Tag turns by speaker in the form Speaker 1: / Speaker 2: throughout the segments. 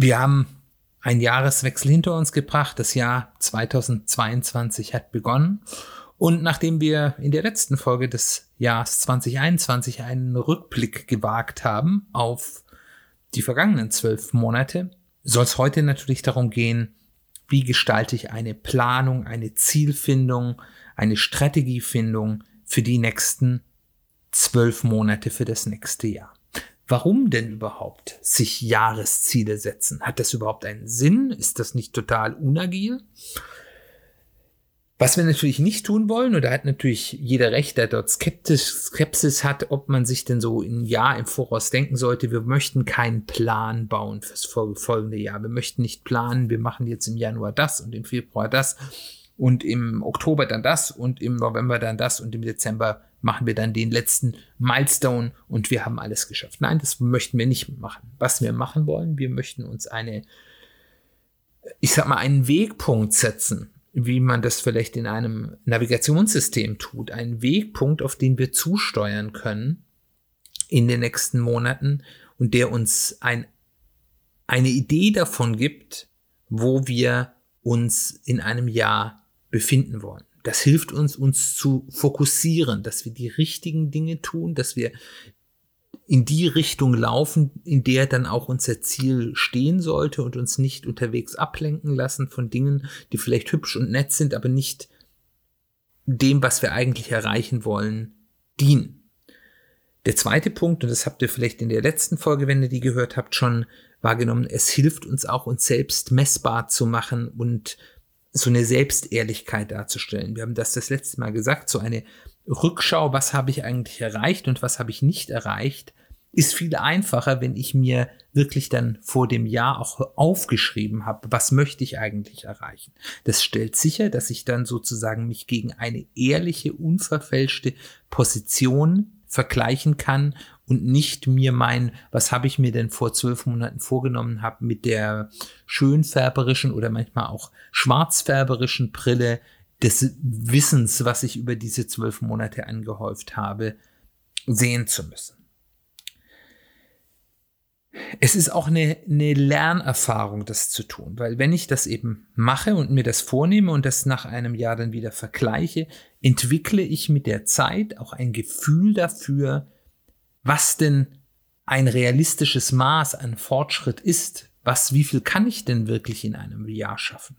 Speaker 1: Wir haben einen Jahreswechsel hinter uns gebracht. Das Jahr 2022 hat begonnen. Und nachdem wir in der letzten Folge des Jahres 2021 einen Rückblick gewagt haben auf die vergangenen zwölf Monate, soll es heute natürlich darum gehen, wie gestalte ich eine Planung, eine Zielfindung, eine Strategiefindung für die nächsten zwölf Monate, für das nächste Jahr. Warum denn überhaupt sich Jahresziele setzen? Hat das überhaupt einen Sinn? Ist das nicht total unagil? Was wir natürlich nicht tun wollen, und da hat natürlich jeder recht, der dort skeptisch, Skepsis hat, ob man sich denn so ein Jahr im Voraus denken sollte, wir möchten keinen Plan bauen fürs folgende Jahr. Wir möchten nicht planen, wir machen jetzt im Januar das und im Februar das und im Oktober dann das und im November dann das und im Dezember machen wir dann den letzten Milestone und wir haben alles geschafft. Nein, das möchten wir nicht machen. Was wir machen wollen, wir möchten uns eine, ich sag mal, einen Wegpunkt setzen, wie man das vielleicht in einem Navigationssystem tut. Einen Wegpunkt, auf den wir zusteuern können in den nächsten Monaten und der uns ein, eine Idee davon gibt, wo wir uns in einem Jahr befinden wollen. Das hilft uns, uns zu fokussieren, dass wir die richtigen Dinge tun, dass wir in die Richtung laufen, in der dann auch unser Ziel stehen sollte und uns nicht unterwegs ablenken lassen von Dingen, die vielleicht hübsch und nett sind, aber nicht dem, was wir eigentlich erreichen wollen, dienen. Der zweite Punkt, und das habt ihr vielleicht in der letzten Folge, wenn ihr die gehört habt, schon wahrgenommen, es hilft uns auch, uns selbst messbar zu machen und so eine Selbstehrlichkeit darzustellen. Wir haben das das letzte Mal gesagt, so eine Rückschau, was habe ich eigentlich erreicht und was habe ich nicht erreicht, ist viel einfacher, wenn ich mir wirklich dann vor dem Jahr auch aufgeschrieben habe, was möchte ich eigentlich erreichen. Das stellt sicher, dass ich dann sozusagen mich gegen eine ehrliche, unverfälschte Position vergleichen kann und nicht mir mein, was habe ich mir denn vor zwölf Monaten vorgenommen habe, mit der schönfärberischen oder manchmal auch schwarzfärberischen Brille des Wissens, was ich über diese zwölf Monate angehäuft habe, sehen zu müssen. Es ist auch eine, eine Lernerfahrung, das zu tun, weil wenn ich das eben mache und mir das vornehme und das nach einem Jahr dann wieder vergleiche, entwickle ich mit der Zeit auch ein Gefühl dafür, was denn ein realistisches Maß an Fortschritt ist. Was, wie viel kann ich denn wirklich in einem Jahr schaffen?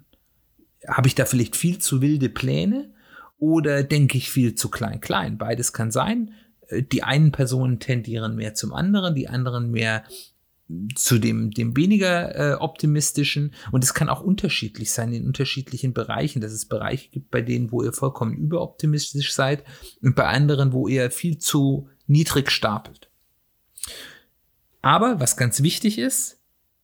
Speaker 1: Habe ich da vielleicht viel zu wilde Pläne oder denke ich viel zu klein klein? Beides kann sein. Äh, die einen Personen tendieren mehr zum anderen, die anderen mehr zu dem, dem weniger äh, optimistischen. Und es kann auch unterschiedlich sein in unterschiedlichen Bereichen, dass es Bereiche gibt, bei denen, wo ihr vollkommen überoptimistisch seid und bei anderen, wo ihr viel zu niedrig stapelt. Aber was ganz wichtig ist,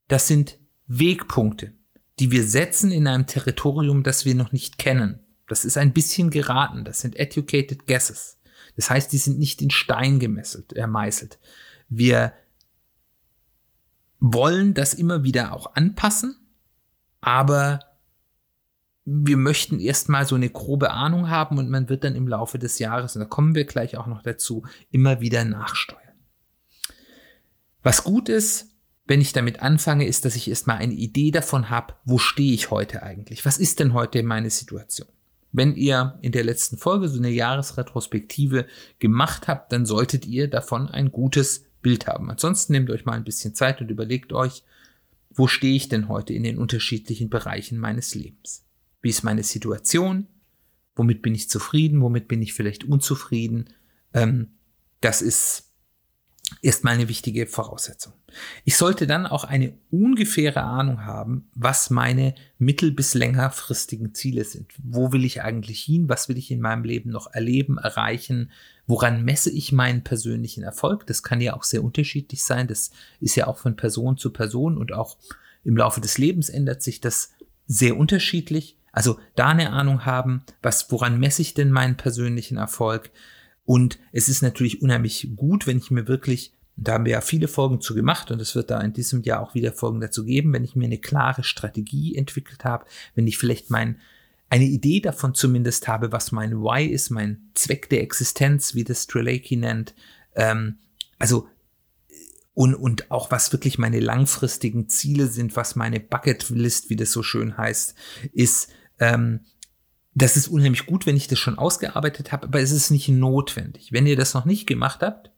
Speaker 1: das sind Wegpunkte, die wir setzen in einem Territorium, das wir noch nicht kennen. Das ist ein bisschen geraten. Das sind educated guesses. Das heißt, die sind nicht in Stein gemesselt, ermeißelt. Wir wollen das immer wieder auch anpassen, aber wir möchten erstmal so eine grobe Ahnung haben und man wird dann im Laufe des Jahres, und da kommen wir gleich auch noch dazu, immer wieder nachsteuern. Was gut ist, wenn ich damit anfange, ist, dass ich erstmal eine Idee davon habe, wo stehe ich heute eigentlich? Was ist denn heute meine Situation? Wenn ihr in der letzten Folge so eine Jahresretrospektive gemacht habt, dann solltet ihr davon ein gutes Bild haben. Ansonsten nehmt euch mal ein bisschen Zeit und überlegt euch, wo stehe ich denn heute in den unterschiedlichen Bereichen meines Lebens? Wie ist meine Situation? Womit bin ich zufrieden? Womit bin ich vielleicht unzufrieden? Ähm, das ist erstmal eine wichtige Voraussetzung. Ich sollte dann auch eine ungefähre Ahnung haben, was meine mittel- bis längerfristigen Ziele sind. Wo will ich eigentlich hin? Was will ich in meinem Leben noch erleben, erreichen? Woran messe ich meinen persönlichen Erfolg? Das kann ja auch sehr unterschiedlich sein. Das ist ja auch von Person zu Person und auch im Laufe des Lebens ändert sich das sehr unterschiedlich. Also da eine Ahnung haben, was, woran messe ich denn meinen persönlichen Erfolg? Und es ist natürlich unheimlich gut, wenn ich mir wirklich, da haben wir ja viele Folgen zu gemacht und es wird da in diesem Jahr auch wieder Folgen dazu geben, wenn ich mir eine klare Strategie entwickelt habe, wenn ich vielleicht mein, eine Idee davon zumindest habe, was mein Why ist, mein Zweck der Existenz, wie das Strelacki nennt, ähm, also und, und auch was wirklich meine langfristigen Ziele sind, was meine Bucketlist, wie das so schön heißt, ist, ähm, das ist unheimlich gut, wenn ich das schon ausgearbeitet habe, aber es ist nicht notwendig. Wenn ihr das noch nicht gemacht habt,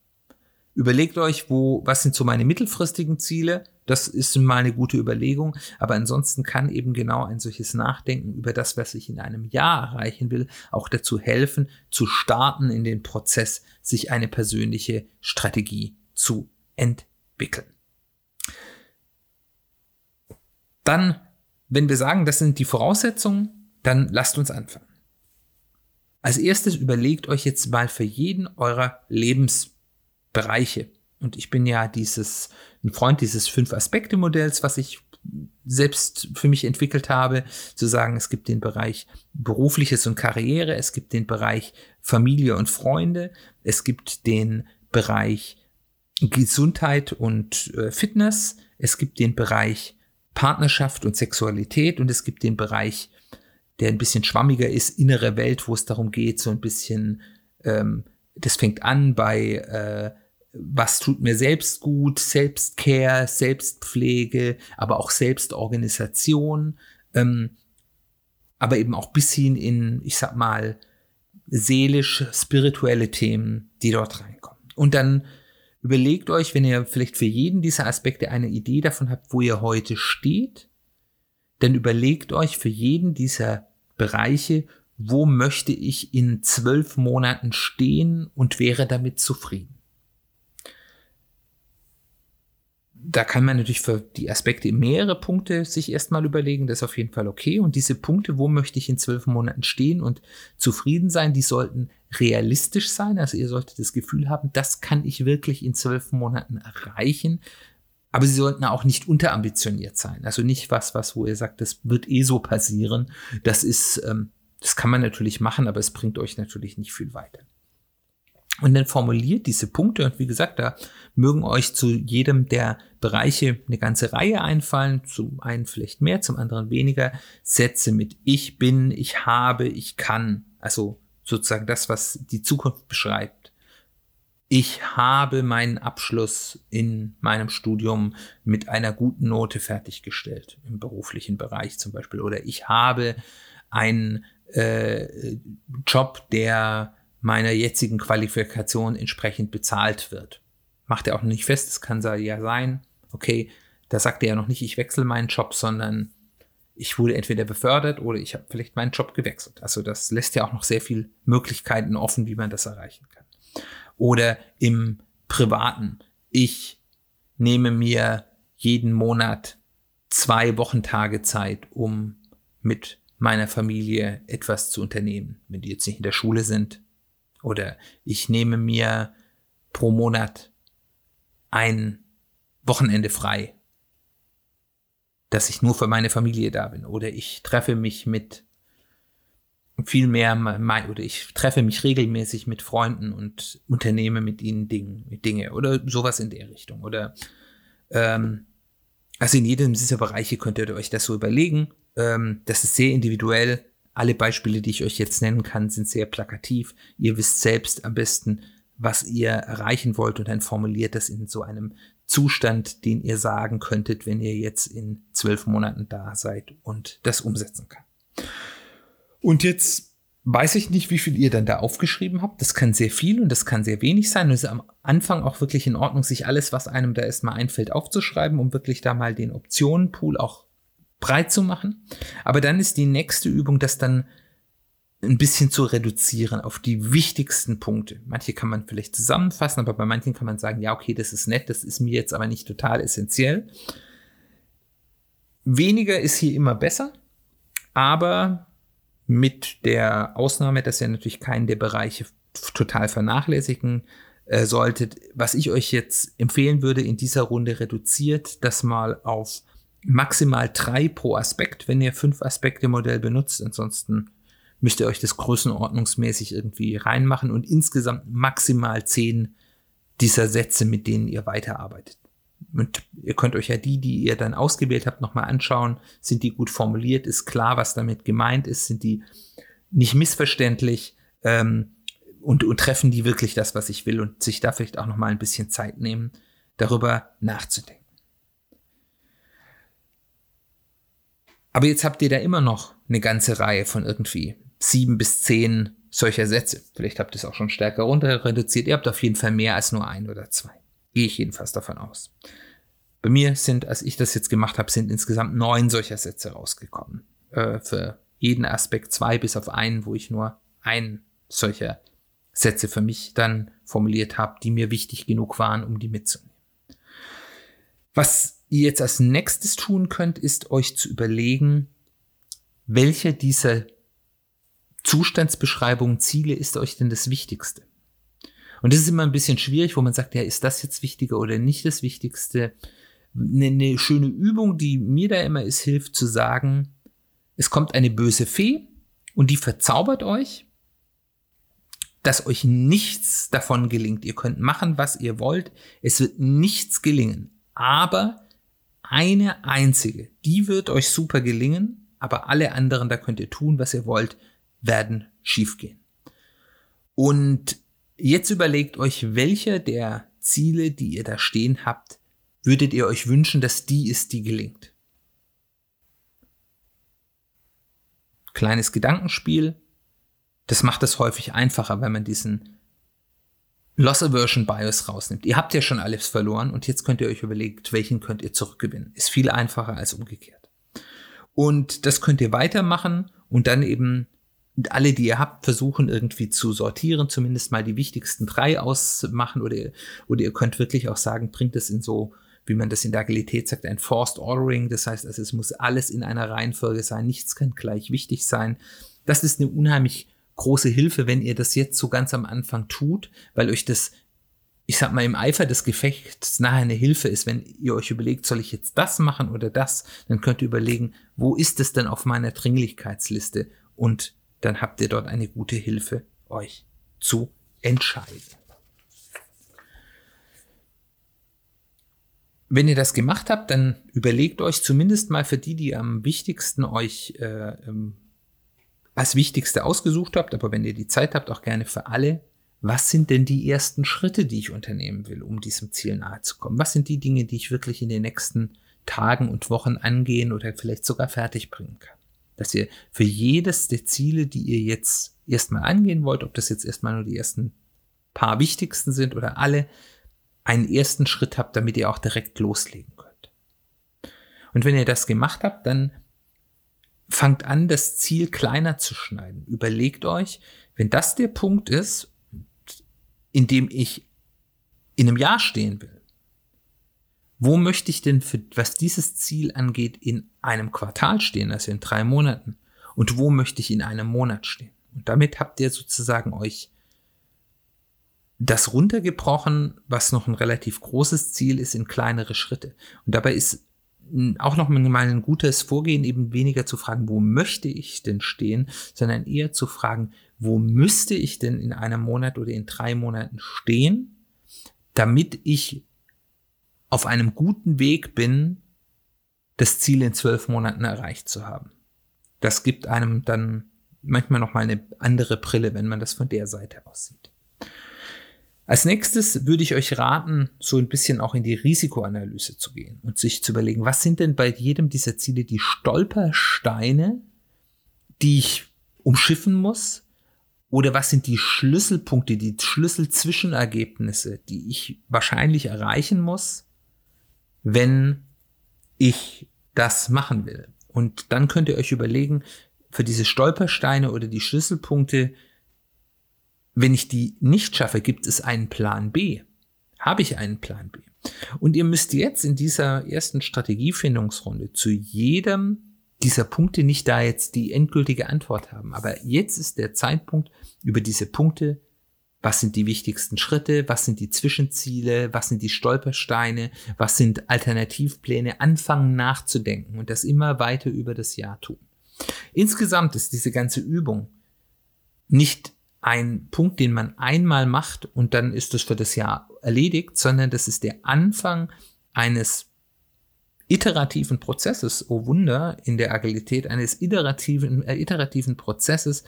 Speaker 1: überlegt euch, wo, was sind so meine mittelfristigen Ziele. Das ist mal eine gute Überlegung. Aber ansonsten kann eben genau ein solches Nachdenken über das, was ich in einem Jahr erreichen will, auch dazu helfen, zu starten in den Prozess, sich eine persönliche Strategie zu entwickeln. Dann, wenn wir sagen, das sind die Voraussetzungen, dann lasst uns anfangen. Als erstes überlegt euch jetzt mal für jeden eurer Lebensbereiche. Und ich bin ja dieses, ein Freund dieses Fünf-Aspekte-Modells, was ich selbst für mich entwickelt habe, zu sagen, es gibt den Bereich berufliches und Karriere, es gibt den Bereich Familie und Freunde, es gibt den Bereich Gesundheit und äh, Fitness, es gibt den Bereich Partnerschaft und Sexualität und es gibt den Bereich der ein bisschen schwammiger ist, innere Welt, wo es darum geht, so ein bisschen, ähm, das fängt an bei, äh, was tut mir selbst gut, Selbstcare, Selbstpflege, aber auch Selbstorganisation, ähm, aber eben auch bis hin in, ich sag mal, seelisch-spirituelle Themen, die dort reinkommen. Und dann überlegt euch, wenn ihr vielleicht für jeden dieser Aspekte eine Idee davon habt, wo ihr heute steht, dann überlegt euch für jeden dieser Bereiche, wo möchte ich in zwölf Monaten stehen und wäre damit zufrieden. Da kann man natürlich für die Aspekte mehrere Punkte sich erstmal überlegen, das ist auf jeden Fall okay. Und diese Punkte, wo möchte ich in zwölf Monaten stehen und zufrieden sein, die sollten realistisch sein. Also ihr solltet das Gefühl haben, das kann ich wirklich in zwölf Monaten erreichen. Aber sie sollten auch nicht unterambitioniert sein. Also nicht was, was, wo ihr sagt, das wird eh so passieren. Das ist, ähm, das kann man natürlich machen, aber es bringt euch natürlich nicht viel weiter. Und dann formuliert diese Punkte und wie gesagt, da mögen euch zu jedem der Bereiche eine ganze Reihe einfallen, zum einen vielleicht mehr, zum anderen weniger. Sätze mit ich bin, ich habe, ich kann. Also sozusagen das, was die Zukunft beschreibt ich habe meinen Abschluss in meinem Studium mit einer guten Note fertiggestellt, im beruflichen Bereich zum Beispiel. Oder ich habe einen äh, Job, der meiner jetzigen Qualifikation entsprechend bezahlt wird. Macht er auch nicht fest, es kann ja sein, okay, da sagt er ja noch nicht, ich wechsle meinen Job, sondern ich wurde entweder befördert oder ich habe vielleicht meinen Job gewechselt. Also das lässt ja auch noch sehr viel Möglichkeiten offen, wie man das erreichen kann oder im Privaten. Ich nehme mir jeden Monat zwei Wochentage Zeit, um mit meiner Familie etwas zu unternehmen, wenn die jetzt nicht in der Schule sind. Oder ich nehme mir pro Monat ein Wochenende frei, dass ich nur für meine Familie da bin. Oder ich treffe mich mit viel mehr oder ich treffe mich regelmäßig mit Freunden und unternehme mit ihnen Dinge, oder sowas in der Richtung. Oder ähm, also in jedem dieser Bereiche könnt ihr euch das so überlegen. Ähm, das ist sehr individuell. Alle Beispiele, die ich euch jetzt nennen kann, sind sehr plakativ. Ihr wisst selbst am besten, was ihr erreichen wollt und dann formuliert das in so einem Zustand, den ihr sagen könntet, wenn ihr jetzt in zwölf Monaten da seid und das umsetzen kann. Und jetzt weiß ich nicht, wie viel ihr dann da aufgeschrieben habt. Das kann sehr viel und das kann sehr wenig sein. Und es ist am Anfang auch wirklich in Ordnung, sich alles, was einem da erstmal einfällt, aufzuschreiben, um wirklich da mal den Optionenpool auch breit zu machen. Aber dann ist die nächste Übung, das dann ein bisschen zu reduzieren auf die wichtigsten Punkte. Manche kann man vielleicht zusammenfassen, aber bei manchen kann man sagen, ja, okay, das ist nett, das ist mir jetzt aber nicht total essentiell. Weniger ist hier immer besser, aber mit der Ausnahme, dass ihr natürlich keinen der Bereiche total vernachlässigen äh, solltet. Was ich euch jetzt empfehlen würde in dieser Runde, reduziert das mal auf maximal drei pro Aspekt, wenn ihr fünf Aspekte Modell benutzt. Ansonsten müsst ihr euch das größenordnungsmäßig irgendwie reinmachen und insgesamt maximal zehn dieser Sätze, mit denen ihr weiterarbeitet. Und ihr könnt euch ja die, die ihr dann ausgewählt habt, nochmal anschauen. Sind die gut formuliert? Ist klar, was damit gemeint ist? Sind die nicht missverständlich? Ähm, und, und treffen die wirklich das, was ich will? Und sich da vielleicht auch nochmal ein bisschen Zeit nehmen, darüber nachzudenken. Aber jetzt habt ihr da immer noch eine ganze Reihe von irgendwie sieben bis zehn solcher Sätze. Vielleicht habt ihr es auch schon stärker runter reduziert. Ihr habt auf jeden Fall mehr als nur ein oder zwei. Gehe ich jedenfalls davon aus. Bei mir sind, als ich das jetzt gemacht habe, sind insgesamt neun solcher Sätze rausgekommen. Äh, für jeden Aspekt zwei bis auf einen, wo ich nur ein solcher Sätze für mich dann formuliert habe, die mir wichtig genug waren, um die mitzunehmen. Was ihr jetzt als nächstes tun könnt, ist euch zu überlegen, welche dieser Zustandsbeschreibungen, Ziele ist euch denn das Wichtigste? Und das ist immer ein bisschen schwierig, wo man sagt, ja, ist das jetzt wichtiger oder nicht das Wichtigste? Eine, eine schöne Übung, die mir da immer ist, hilft zu sagen, es kommt eine böse Fee und die verzaubert euch, dass euch nichts davon gelingt. Ihr könnt machen, was ihr wollt. Es wird nichts gelingen. Aber eine einzige, die wird euch super gelingen, aber alle anderen, da könnt ihr tun, was ihr wollt, werden schiefgehen. Und Jetzt überlegt euch, welche der Ziele, die ihr da stehen habt, würdet ihr euch wünschen, dass die ist, die gelingt. Kleines Gedankenspiel. Das macht es häufig einfacher, wenn man diesen Loss Aversion Bias rausnimmt. Ihr habt ja schon alles verloren und jetzt könnt ihr euch überlegen, welchen könnt ihr zurückgewinnen. Ist viel einfacher als umgekehrt. Und das könnt ihr weitermachen und dann eben alle, die ihr habt, versuchen irgendwie zu sortieren, zumindest mal die wichtigsten drei ausmachen oder, oder ihr könnt wirklich auch sagen, bringt es in so, wie man das in der Agilität sagt, ein Forced Ordering. Das heißt, also es muss alles in einer Reihenfolge sein, nichts kann gleich wichtig sein. Das ist eine unheimlich große Hilfe, wenn ihr das jetzt so ganz am Anfang tut, weil euch das ich sag mal, im Eifer des Gefechts nachher eine Hilfe ist, wenn ihr euch überlegt, soll ich jetzt das machen oder das, dann könnt ihr überlegen, wo ist es denn auf meiner Dringlichkeitsliste und dann habt ihr dort eine gute Hilfe, euch zu entscheiden. Wenn ihr das gemacht habt, dann überlegt euch zumindest mal für die, die am wichtigsten euch äh, ähm, als wichtigste ausgesucht habt, aber wenn ihr die Zeit habt, auch gerne für alle, was sind denn die ersten Schritte, die ich unternehmen will, um diesem Ziel nahe zu kommen? Was sind die Dinge, die ich wirklich in den nächsten Tagen und Wochen angehen oder vielleicht sogar fertig bringen kann? dass ihr für jedes der Ziele, die ihr jetzt erstmal angehen wollt, ob das jetzt erstmal nur die ersten paar wichtigsten sind oder alle, einen ersten Schritt habt, damit ihr auch direkt loslegen könnt. Und wenn ihr das gemacht habt, dann fangt an, das Ziel kleiner zu schneiden. Überlegt euch, wenn das der Punkt ist, in dem ich in einem Jahr stehen will, wo möchte ich denn, für, was dieses Ziel angeht, in einem Quartal stehen, also in drei Monaten? Und wo möchte ich in einem Monat stehen? Und damit habt ihr sozusagen euch das runtergebrochen, was noch ein relativ großes Ziel ist, in kleinere Schritte. Und dabei ist auch noch mal ein gutes Vorgehen, eben weniger zu fragen, wo möchte ich denn stehen, sondern eher zu fragen, wo müsste ich denn in einem Monat oder in drei Monaten stehen, damit ich auf einem guten Weg bin, das Ziel in zwölf Monaten erreicht zu haben. Das gibt einem dann manchmal noch mal eine andere Brille, wenn man das von der Seite aus sieht. Als nächstes würde ich euch raten, so ein bisschen auch in die Risikoanalyse zu gehen und sich zu überlegen, was sind denn bei jedem dieser Ziele die Stolpersteine, die ich umschiffen muss? Oder was sind die Schlüsselpunkte, die Schlüsselzwischenergebnisse, die ich wahrscheinlich erreichen muss, wenn ich das machen will. Und dann könnt ihr euch überlegen, für diese Stolpersteine oder die Schlüsselpunkte, wenn ich die nicht schaffe, gibt es einen Plan B. Habe ich einen Plan B? Und ihr müsst jetzt in dieser ersten Strategiefindungsrunde zu jedem dieser Punkte nicht da jetzt die endgültige Antwort haben. Aber jetzt ist der Zeitpunkt, über diese Punkte, was sind die wichtigsten Schritte, was sind die Zwischenziele, was sind die Stolpersteine, was sind Alternativpläne, anfangen nachzudenken und das immer weiter über das Jahr tun. Insgesamt ist diese ganze Übung nicht ein Punkt, den man einmal macht und dann ist das für das Jahr erledigt, sondern das ist der Anfang eines iterativen Prozesses, oh Wunder, in der Agilität eines iterativen, äh, iterativen Prozesses,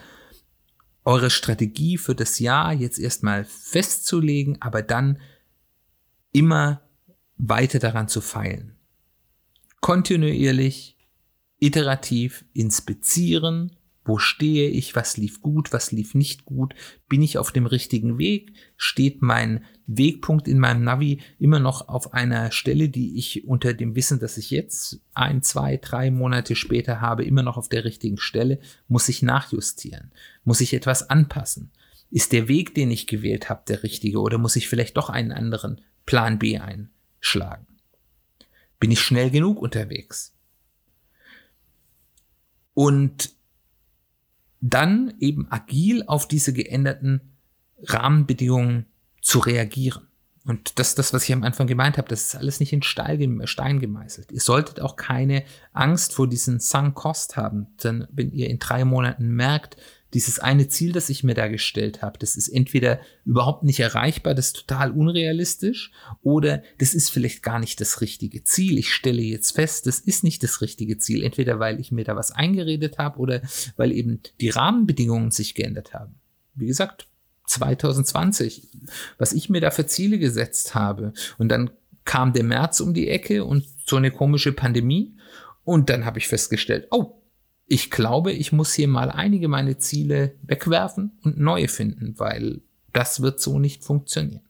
Speaker 1: eure Strategie für das Jahr jetzt erstmal festzulegen, aber dann immer weiter daran zu feilen. Kontinuierlich, iterativ inspizieren, wo stehe ich? Was lief gut? Was lief nicht gut? Bin ich auf dem richtigen Weg? Steht mein Wegpunkt in meinem Navi immer noch auf einer Stelle, die ich unter dem Wissen, dass ich jetzt ein, zwei, drei Monate später habe, immer noch auf der richtigen Stelle? Muss ich nachjustieren? Muss ich etwas anpassen? Ist der Weg, den ich gewählt habe, der richtige oder muss ich vielleicht doch einen anderen Plan B einschlagen? Bin ich schnell genug unterwegs? Und dann eben agil auf diese geänderten Rahmenbedingungen zu reagieren. Und das das, was ich am Anfang gemeint habe. Das ist alles nicht in Stein gemeißelt. Ihr solltet auch keine Angst vor diesen Sunk Cost haben. Denn wenn ihr in drei Monaten merkt, dieses eine Ziel, das ich mir da gestellt habe, das ist entweder überhaupt nicht erreichbar, das ist total unrealistisch, oder das ist vielleicht gar nicht das richtige Ziel. Ich stelle jetzt fest, das ist nicht das richtige Ziel, entweder weil ich mir da was eingeredet habe oder weil eben die Rahmenbedingungen sich geändert haben. Wie gesagt, 2020, was ich mir da für Ziele gesetzt habe. Und dann kam der März um die Ecke und so eine komische Pandemie. Und dann habe ich festgestellt, oh, ich glaube, ich muss hier mal einige meine Ziele wegwerfen und neue finden, weil das wird so nicht funktionieren.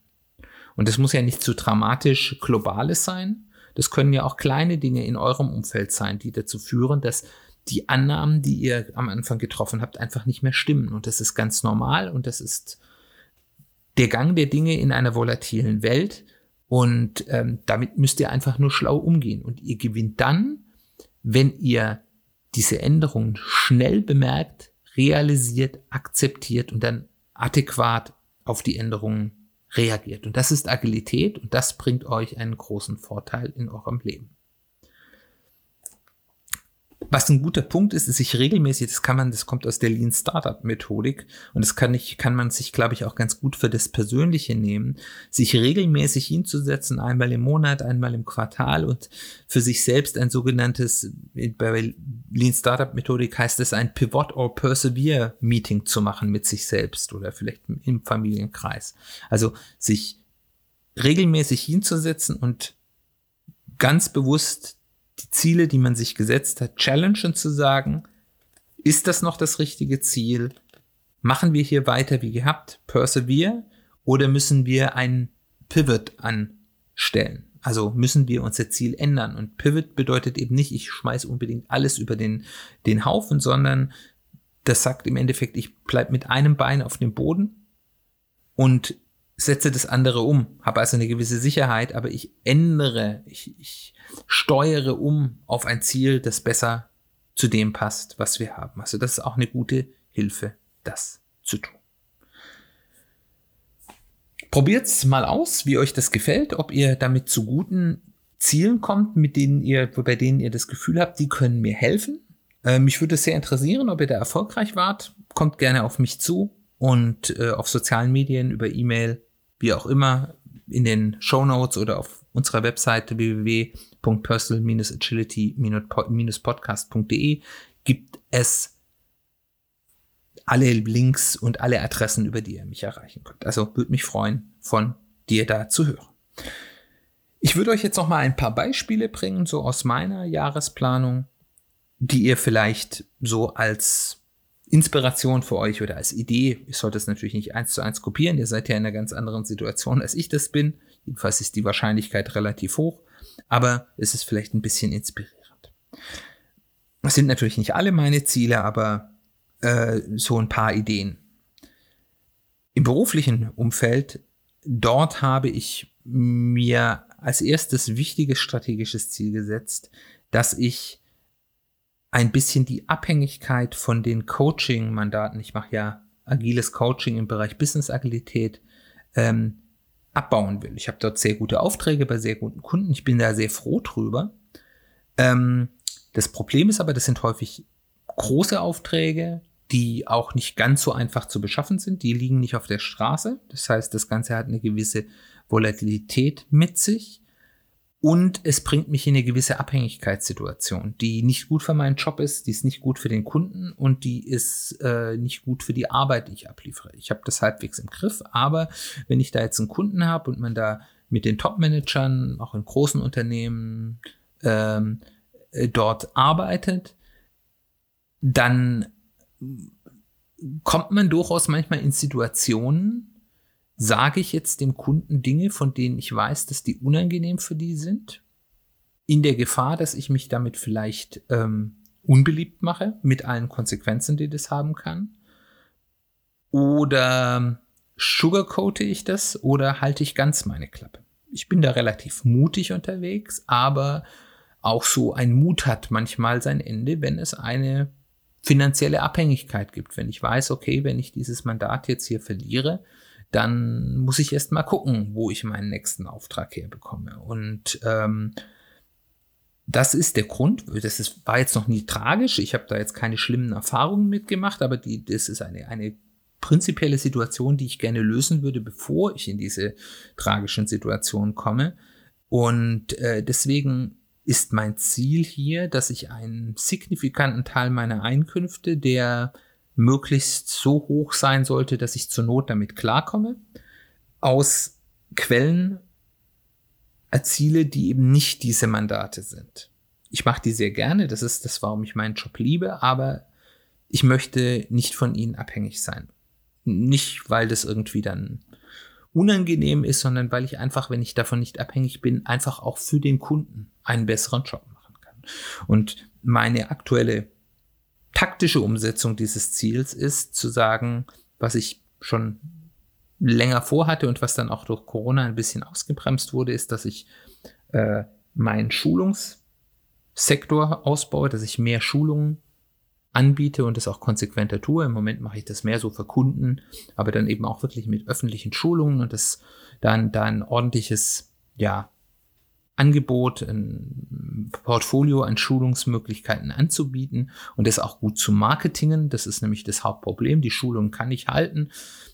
Speaker 1: Und das muss ja nicht zu dramatisch globales sein. Das können ja auch kleine Dinge in eurem Umfeld sein, die dazu führen, dass die Annahmen, die ihr am Anfang getroffen habt, einfach nicht mehr stimmen. Und das ist ganz normal und das ist der Gang der Dinge in einer volatilen Welt. Und ähm, damit müsst ihr einfach nur schlau umgehen. Und ihr gewinnt dann, wenn ihr diese Änderungen schnell bemerkt, realisiert, akzeptiert und dann adäquat auf die Änderungen reagiert. Und das ist Agilität und das bringt euch einen großen Vorteil in eurem Leben. Was ein guter Punkt ist, ist sich regelmäßig, das kann man, das kommt aus der Lean Startup Methodik und das kann ich, kann man sich, glaube ich, auch ganz gut für das Persönliche nehmen, sich regelmäßig hinzusetzen, einmal im Monat, einmal im Quartal und für sich selbst ein sogenanntes, bei Lean Startup Methodik heißt es ein Pivot or Persevere Meeting zu machen mit sich selbst oder vielleicht im Familienkreis. Also sich regelmäßig hinzusetzen und ganz bewusst die Ziele, die man sich gesetzt hat, challengen zu sagen, ist das noch das richtige Ziel? Machen wir hier weiter wie gehabt, persevere, oder müssen wir ein Pivot anstellen? Also müssen wir unser Ziel ändern. Und Pivot bedeutet eben nicht, ich schmeiße unbedingt alles über den, den Haufen, sondern das sagt im Endeffekt, ich bleib mit einem Bein auf dem Boden und setze das andere um, habe also eine gewisse Sicherheit, aber ich ändere, ich, ich steuere um auf ein Ziel, das besser zu dem passt, was wir haben. Also das ist auch eine gute Hilfe, das zu tun. Probiert's mal aus, wie euch das gefällt, ob ihr damit zu guten Zielen kommt, mit denen ihr, bei denen ihr das Gefühl habt, die können mir helfen. Äh, mich würde es sehr interessieren, ob ihr da erfolgreich wart. Kommt gerne auf mich zu und äh, auf sozialen Medien über E-Mail wie auch immer, in den Show Notes oder auf unserer Webseite www.personal-agility-podcast.de gibt es alle Links und alle Adressen, über die ihr mich erreichen könnt. Also würde mich freuen, von dir da zu hören. Ich würde euch jetzt noch mal ein paar Beispiele bringen, so aus meiner Jahresplanung, die ihr vielleicht so als Inspiration für euch oder als Idee. Ich sollte es natürlich nicht eins zu eins kopieren. Ihr seid ja in einer ganz anderen Situation, als ich das bin. Jedenfalls ist die Wahrscheinlichkeit relativ hoch, aber es ist vielleicht ein bisschen inspirierend. Das sind natürlich nicht alle meine Ziele, aber äh, so ein paar Ideen. Im beruflichen Umfeld, dort habe ich mir als erstes wichtiges strategisches Ziel gesetzt, dass ich ein bisschen die Abhängigkeit von den Coaching-Mandaten, ich mache ja agiles Coaching im Bereich Business-Agilität, ähm, abbauen will. Ich habe dort sehr gute Aufträge bei sehr guten Kunden. Ich bin da sehr froh drüber. Ähm, das Problem ist aber, das sind häufig große Aufträge, die auch nicht ganz so einfach zu beschaffen sind. Die liegen nicht auf der Straße. Das heißt, das Ganze hat eine gewisse Volatilität mit sich. Und es bringt mich in eine gewisse Abhängigkeitssituation, die nicht gut für meinen Job ist, die ist nicht gut für den Kunden und die ist äh, nicht gut für die Arbeit, die ich abliefere. Ich habe das halbwegs im Griff, aber wenn ich da jetzt einen Kunden habe und man da mit den Top-Managern, auch in großen Unternehmen, ähm, äh, dort arbeitet, dann kommt man durchaus manchmal in Situationen, sage ich jetzt dem Kunden Dinge, von denen ich weiß, dass die unangenehm für die sind, in der Gefahr, dass ich mich damit vielleicht ähm, unbeliebt mache, mit allen Konsequenzen, die das haben kann? Oder sugarcoate ich das oder halte ich ganz meine Klappe? Ich bin da relativ mutig unterwegs, aber auch so ein Mut hat manchmal sein Ende, wenn es eine finanzielle Abhängigkeit gibt. Wenn ich weiß, okay, wenn ich dieses Mandat jetzt hier verliere, dann muss ich erst mal gucken, wo ich meinen nächsten Auftrag herbekomme. Und ähm, das ist der Grund. Das ist, war jetzt noch nie tragisch. Ich habe da jetzt keine schlimmen Erfahrungen mitgemacht, aber die, das ist eine, eine prinzipielle Situation, die ich gerne lösen würde, bevor ich in diese tragischen Situationen komme. Und äh, deswegen ist mein Ziel hier, dass ich einen signifikanten Teil meiner Einkünfte, der möglichst so hoch sein sollte, dass ich zur Not damit klarkomme, aus Quellen erziele, die eben nicht diese Mandate sind. Ich mache die sehr gerne, das ist das, warum ich meinen Job liebe, aber ich möchte nicht von ihnen abhängig sein. Nicht, weil das irgendwie dann unangenehm ist, sondern weil ich einfach, wenn ich davon nicht abhängig bin, einfach auch für den Kunden einen besseren Job machen kann. Und meine aktuelle taktische Umsetzung dieses Ziels ist, zu sagen, was ich schon länger vorhatte und was dann auch durch Corona ein bisschen ausgebremst wurde, ist, dass ich äh, meinen Schulungssektor ausbaue, dass ich mehr Schulungen anbiete und das auch konsequenter tue. Im Moment mache ich das mehr so für Kunden, aber dann eben auch wirklich mit öffentlichen Schulungen und das dann da ein ordentliches, ja, Angebot, ein Portfolio an Schulungsmöglichkeiten anzubieten und das auch gut zu marketingen. Das ist nämlich das Hauptproblem. Die Schulung kann ich halten.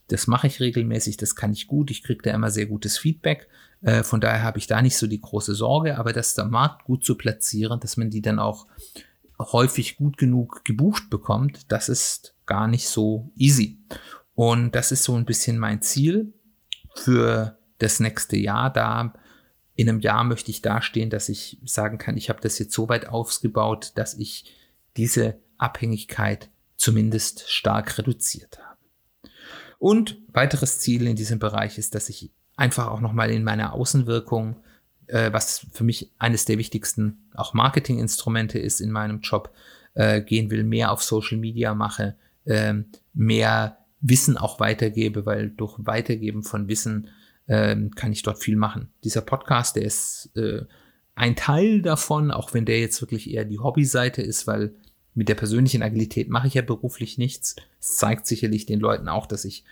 Speaker 1: Das mache ich regelmäßig, das kann ich gut. Ich kriege da immer sehr gutes Feedback. Äh, von daher habe ich da nicht so die große Sorge, aber das der Markt gut zu platzieren, dass man die dann auch häufig gut genug gebucht bekommt, das ist gar nicht so easy. Und das ist so ein bisschen mein Ziel für das nächste Jahr. Da in einem Jahr möchte ich dastehen, dass ich sagen kann, ich habe das jetzt so weit ausgebaut, dass ich diese Abhängigkeit zumindest stark reduziert habe. Und weiteres Ziel in diesem Bereich ist, dass ich einfach auch nochmal in meiner Außenwirkung, äh, was für mich eines der wichtigsten auch Marketinginstrumente ist in meinem Job, äh, gehen will, mehr auf Social Media mache, äh, mehr Wissen auch weitergebe, weil durch Weitergeben von Wissen ähm, kann ich dort viel machen. Dieser Podcast, der ist äh, ein Teil davon, auch wenn der jetzt wirklich eher die Hobbyseite ist, weil mit der persönlichen Agilität mache ich ja beruflich nichts. Es zeigt sicherlich den Leuten auch, dass ich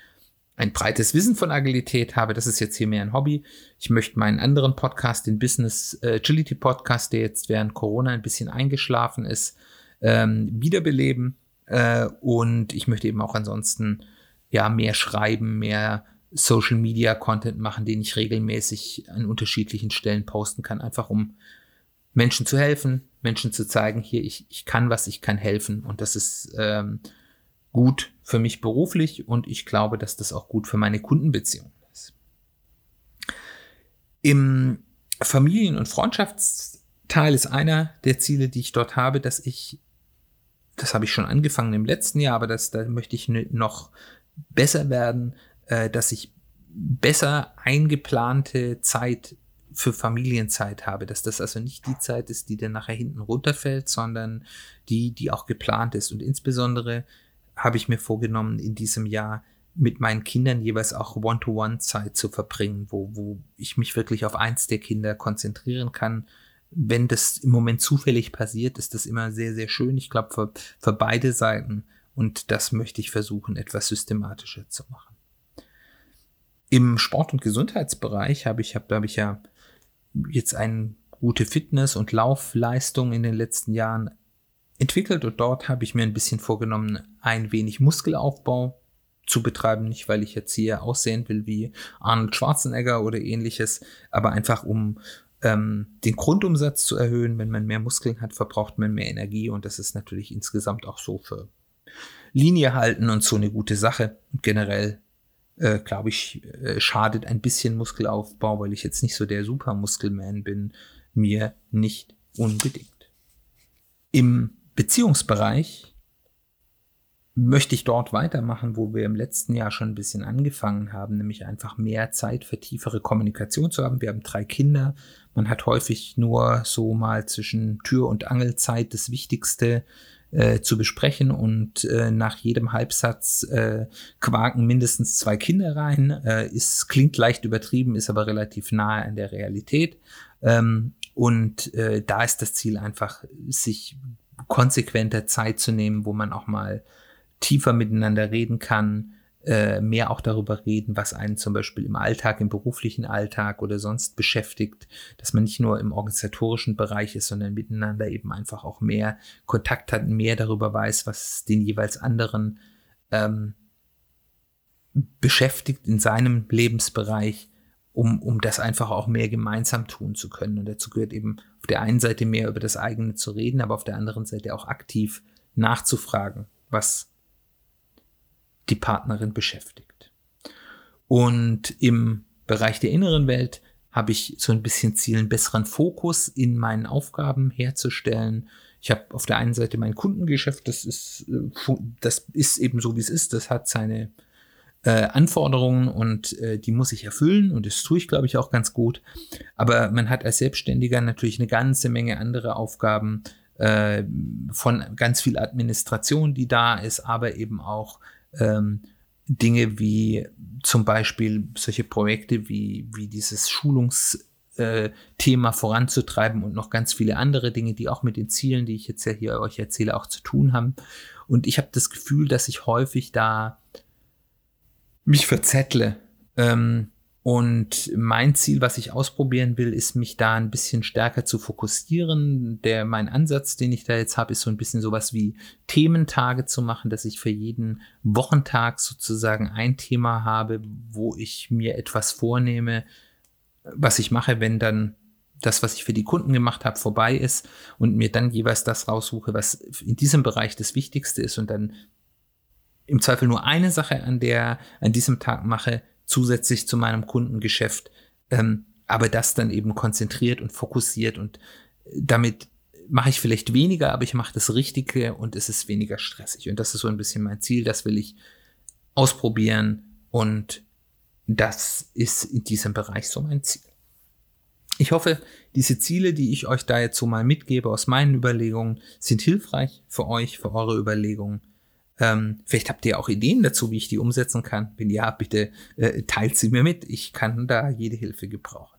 Speaker 1: ein breites Wissen von Agilität habe. Das ist jetzt hier mehr ein Hobby. Ich möchte meinen anderen Podcast, den Business äh, Agility Podcast, der jetzt während Corona ein bisschen eingeschlafen ist, ähm, wiederbeleben. Äh, und ich möchte eben auch ansonsten ja mehr schreiben, mehr Social Media Content machen, den ich regelmäßig an unterschiedlichen Stellen posten kann, einfach um Menschen zu helfen, Menschen zu zeigen, hier, ich, ich kann was, ich kann helfen. Und das ist ähm, gut für mich beruflich und ich glaube, dass das auch gut für meine Kundenbeziehung ist. Im Familien- und Freundschaftsteil ist einer der Ziele, die ich dort habe, dass ich, das habe ich schon angefangen im letzten Jahr, aber das, da möchte ich noch besser werden, äh, dass ich besser eingeplante Zeit für Familienzeit habe, dass das also nicht die Zeit ist, die dann nachher hinten runterfällt, sondern die, die auch geplant ist. Und insbesondere habe ich mir vorgenommen, in diesem Jahr mit meinen Kindern jeweils auch One-to-One-Zeit zu verbringen, wo, wo ich mich wirklich auf eins der Kinder konzentrieren kann. Wenn das im Moment zufällig passiert, ist das immer sehr, sehr schön. Ich glaube, für, für beide Seiten. Und das möchte ich versuchen, etwas systematischer zu machen. Im Sport- und Gesundheitsbereich habe ich, hab, da habe ich ja jetzt eine gute Fitness- und Laufleistung in den letzten Jahren entwickelt und dort habe ich mir ein bisschen vorgenommen, ein wenig Muskelaufbau zu betreiben, nicht weil ich jetzt hier aussehen will wie Arnold Schwarzenegger oder ähnliches, aber einfach um ähm, den Grundumsatz zu erhöhen. Wenn man mehr Muskeln hat, verbraucht man mehr Energie und das ist natürlich insgesamt auch so für Linie halten und so eine gute Sache. Generell äh, glaube ich, äh, schadet ein bisschen Muskelaufbau, weil ich jetzt nicht so der Supermuskelman bin, mir nicht unbedingt. Im Beziehungsbereich möchte ich dort weitermachen, wo wir im letzten Jahr schon ein bisschen angefangen haben, nämlich einfach mehr Zeit für tiefere Kommunikation zu haben. Wir haben drei Kinder. Man hat häufig nur so mal zwischen Tür und Angelzeit das Wichtigste äh, zu besprechen und äh, nach jedem Halbsatz äh, quaken mindestens zwei Kinder rein. Äh, ist, klingt leicht übertrieben, ist aber relativ nahe an der Realität. Ähm, und äh, da ist das Ziel einfach, sich konsequenter Zeit zu nehmen, wo man auch mal tiefer miteinander reden kann, äh, mehr auch darüber reden, was einen zum Beispiel im Alltag, im beruflichen Alltag oder sonst beschäftigt, dass man nicht nur im organisatorischen Bereich ist, sondern miteinander eben einfach auch mehr Kontakt hat, mehr darüber weiß, was den jeweils anderen ähm, beschäftigt in seinem Lebensbereich, um, um das einfach auch mehr gemeinsam tun zu können. Und dazu gehört eben auf der einen Seite mehr über das eigene zu reden, aber auf der anderen Seite auch aktiv nachzufragen, was die Partnerin beschäftigt. Und im Bereich der inneren Welt habe ich so ein bisschen Ziel, einen besseren Fokus in meinen Aufgaben herzustellen. Ich habe auf der einen Seite mein Kundengeschäft, das ist, äh, das ist eben so, wie es ist. Das hat seine äh, Anforderungen und äh, die muss ich erfüllen und das tue ich, glaube ich, auch ganz gut. Aber man hat als Selbstständiger natürlich eine ganze Menge andere Aufgaben äh, von ganz viel Administration, die da ist, aber eben auch ähm, Dinge wie zum Beispiel solche Projekte wie, wie dieses Schulungsthema äh, voranzutreiben und noch ganz viele andere Dinge, die auch mit den Zielen, die ich jetzt ja hier euch erzähle, auch zu tun haben. Und ich habe das Gefühl, dass ich häufig da mich verzettle. Ähm, und mein Ziel, was ich ausprobieren will, ist, mich da ein bisschen stärker zu fokussieren. Der, mein Ansatz, den ich da jetzt habe, ist so ein bisschen sowas wie Thementage zu machen, dass ich für jeden Wochentag sozusagen ein Thema habe, wo ich mir etwas vornehme, was ich mache, wenn dann das, was ich für die Kunden gemacht habe, vorbei ist und mir dann jeweils das raussuche, was in diesem Bereich das Wichtigste ist und dann im Zweifel nur eine Sache an der, an diesem Tag mache, zusätzlich zu meinem Kundengeschäft, ähm, aber das dann eben konzentriert und fokussiert und damit mache ich vielleicht weniger, aber ich mache das Richtige und es ist weniger stressig. Und das ist so ein bisschen mein Ziel, das will ich ausprobieren und das ist in diesem Bereich so mein Ziel. Ich hoffe, diese Ziele, die ich euch da jetzt so mal mitgebe aus meinen Überlegungen, sind hilfreich für euch, für eure Überlegungen. Ähm, vielleicht habt ihr auch Ideen dazu, wie ich die umsetzen kann. Wenn ja, bitte äh, teilt sie mir mit. Ich kann da jede Hilfe gebrauchen.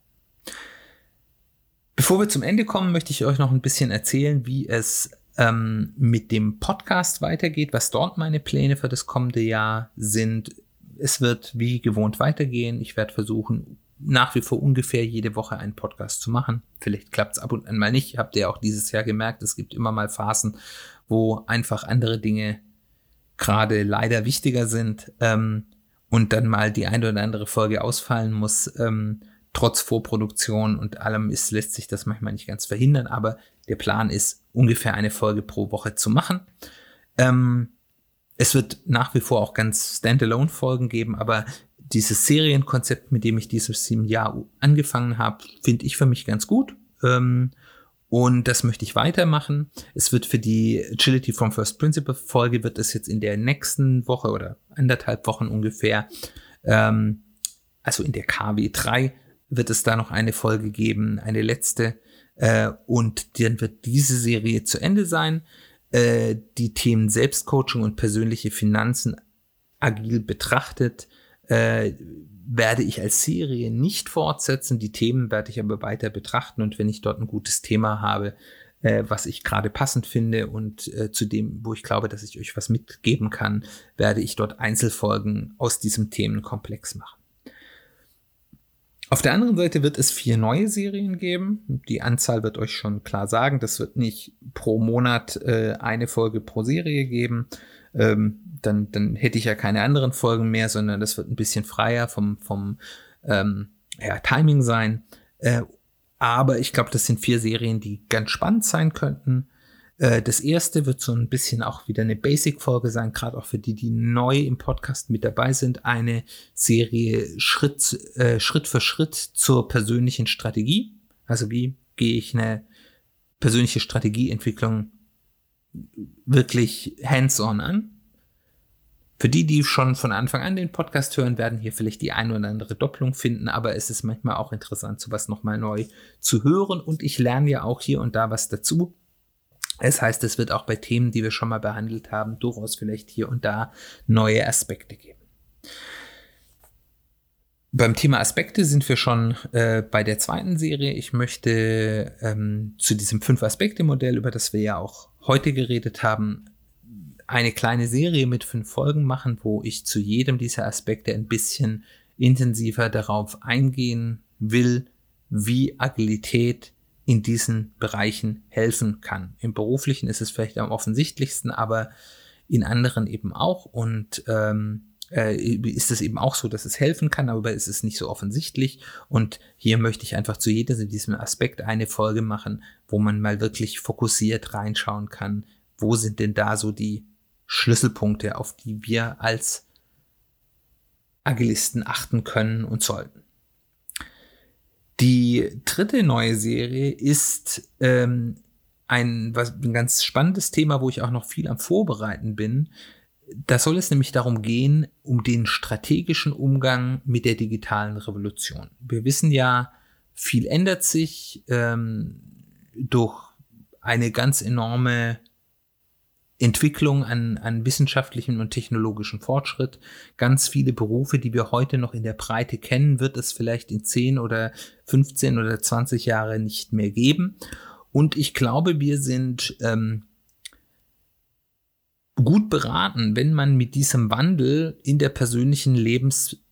Speaker 1: Bevor wir zum Ende kommen, möchte ich euch noch ein bisschen erzählen, wie es ähm, mit dem Podcast weitergeht, was dort meine Pläne für das kommende Jahr sind. Es wird wie gewohnt weitergehen. Ich werde versuchen, nach wie vor ungefähr jede Woche einen Podcast zu machen. Vielleicht klappt es ab und an mal nicht. Habt ihr auch dieses Jahr gemerkt, es gibt immer mal Phasen, wo einfach andere Dinge gerade leider wichtiger sind ähm, und dann mal die eine oder andere Folge ausfallen muss, ähm, trotz Vorproduktion und allem ist, lässt sich das manchmal nicht ganz verhindern, aber der Plan ist, ungefähr eine Folge pro Woche zu machen. Ähm, es wird nach wie vor auch ganz Standalone-Folgen geben, aber dieses Serienkonzept, mit dem ich dieses Jahr angefangen habe, finde ich für mich ganz gut. Ähm, und das möchte ich weitermachen. Es wird für die Agility from First Principle Folge wird es jetzt in der nächsten Woche oder anderthalb Wochen ungefähr, ähm, also in der KW 3, wird es da noch eine Folge geben, eine letzte. Äh, und dann wird diese Serie zu Ende sein. Äh, die Themen Selbstcoaching und persönliche Finanzen agil betrachtet, äh, werde ich als Serie nicht fortsetzen. Die Themen werde ich aber weiter betrachten und wenn ich dort ein gutes Thema habe, äh, was ich gerade passend finde und äh, zu dem, wo ich glaube, dass ich euch was mitgeben kann, werde ich dort Einzelfolgen aus diesem Themenkomplex machen. Auf der anderen Seite wird es vier neue Serien geben. Die Anzahl wird euch schon klar sagen. Das wird nicht pro Monat äh, eine Folge pro Serie geben. Ähm, dann, dann hätte ich ja keine anderen Folgen mehr, sondern das wird ein bisschen freier vom, vom ähm, ja, Timing sein. Äh, aber ich glaube, das sind vier Serien, die ganz spannend sein könnten. Äh, das erste wird so ein bisschen auch wieder eine Basic-Folge sein, gerade auch für die, die neu im Podcast mit dabei sind. Eine Serie Schritt, äh, Schritt für Schritt zur persönlichen Strategie. Also wie gehe ich eine persönliche Strategieentwicklung wirklich hands-on an? Für die, die schon von Anfang an den Podcast hören, werden hier vielleicht die ein oder andere Doppelung finden, aber es ist manchmal auch interessant, sowas nochmal neu zu hören und ich lerne ja auch hier und da was dazu. Es heißt, es wird auch bei Themen, die wir schon mal behandelt haben, durchaus vielleicht hier und da neue Aspekte geben. Beim Thema Aspekte sind wir schon äh, bei der zweiten Serie. Ich möchte ähm, zu diesem Fünf-Aspekte-Modell, über das wir ja auch heute geredet haben, eine kleine Serie mit fünf Folgen machen, wo ich zu jedem dieser Aspekte ein bisschen intensiver darauf eingehen will, wie Agilität in diesen Bereichen helfen kann. Im beruflichen ist es vielleicht am offensichtlichsten, aber in anderen eben auch. Und ähm, äh, ist es eben auch so, dass es helfen kann, aber es ist nicht so offensichtlich. Und hier möchte ich einfach zu jedem diesem Aspekt eine Folge machen, wo man mal wirklich fokussiert reinschauen kann, wo sind denn da so die Schlüsselpunkte, auf die wir als Agilisten achten können und sollten. Die dritte neue Serie ist ähm, ein, was, ein ganz spannendes Thema, wo ich auch noch viel am Vorbereiten bin. Da soll es nämlich darum gehen, um den strategischen Umgang mit der digitalen Revolution. Wir wissen ja, viel ändert sich ähm, durch eine ganz enorme Entwicklung an, an wissenschaftlichem und technologischem Fortschritt. Ganz viele Berufe, die wir heute noch in der Breite kennen, wird es vielleicht in 10 oder 15 oder 20 Jahre nicht mehr geben. Und ich glaube, wir sind ähm, gut beraten, wenn man mit diesem Wandel in der persönlichen Lebens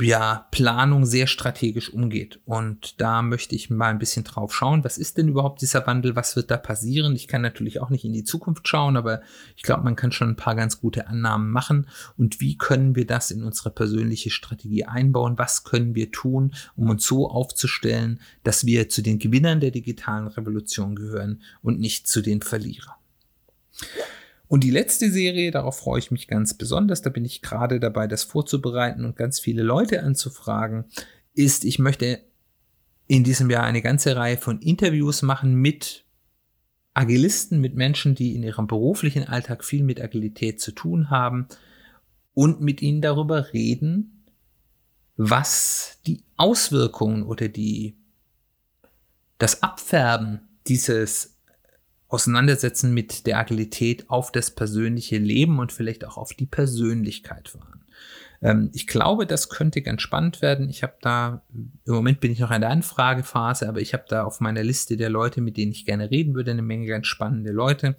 Speaker 1: ja, Planung sehr strategisch umgeht. Und da möchte ich mal ein bisschen drauf schauen. Was ist denn überhaupt dieser Wandel? Was wird da passieren? Ich kann natürlich auch nicht in die Zukunft schauen, aber ich glaube, man kann schon ein paar ganz gute Annahmen machen. Und wie können wir das in unsere persönliche Strategie einbauen? Was können wir tun, um uns so aufzustellen, dass wir zu den Gewinnern der digitalen Revolution gehören und nicht zu den Verlierern? Und die letzte Serie, darauf freue ich mich ganz besonders, da bin ich gerade dabei, das vorzubereiten und ganz viele Leute anzufragen, ist, ich möchte in diesem Jahr eine ganze Reihe von Interviews machen mit Agilisten, mit Menschen, die in ihrem beruflichen Alltag viel mit Agilität zu tun haben und mit ihnen darüber reden, was die Auswirkungen oder die, das Abfärben dieses Auseinandersetzen mit der Agilität auf das persönliche Leben und vielleicht auch auf die Persönlichkeit waren. Ähm, ich glaube, das könnte ganz spannend werden. Ich habe da, im Moment bin ich noch in der Anfragephase, aber ich habe da auf meiner Liste der Leute, mit denen ich gerne reden würde, eine Menge ganz spannende Leute.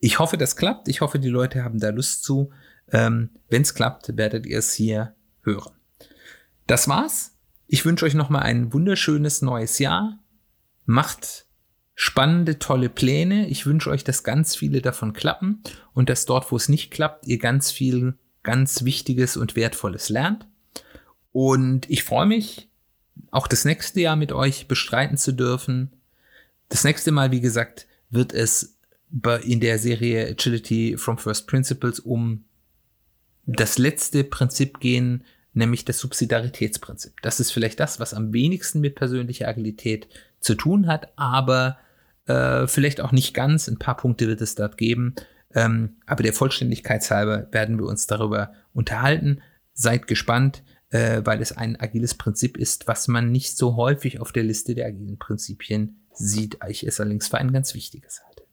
Speaker 1: Ich hoffe, das klappt. Ich hoffe, die Leute haben da Lust zu. Ähm, Wenn es klappt, werdet ihr es hier hören. Das war's. Ich wünsche euch nochmal ein wunderschönes neues Jahr. Macht spannende, tolle Pläne. Ich wünsche euch, dass ganz viele davon klappen und dass dort, wo es nicht klappt, ihr ganz viel, ganz Wichtiges und Wertvolles lernt. Und ich freue mich, auch das nächste Jahr mit euch bestreiten zu dürfen. Das nächste Mal, wie gesagt, wird es in der Serie Agility from First Principles um das letzte Prinzip gehen, nämlich das Subsidiaritätsprinzip. Das ist vielleicht das, was am wenigsten mit persönlicher Agilität zu tun hat, aber äh, vielleicht auch nicht ganz. Ein paar Punkte wird es dort geben. Ähm, aber der Vollständigkeit halber werden wir uns darüber unterhalten. Seid gespannt. äh, weil es ein agiles Prinzip ist, was man nicht so häufig auf der Liste der agilen Prinzipien sieht. Ich es allerdings für ein ganz wichtiges halte.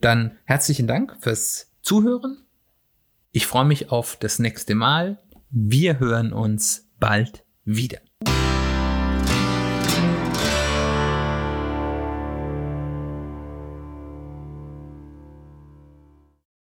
Speaker 1: Dann herzlichen Dank fürs Zuhören. Ich freue mich auf das nächste Mal. Wir hören uns bald wieder.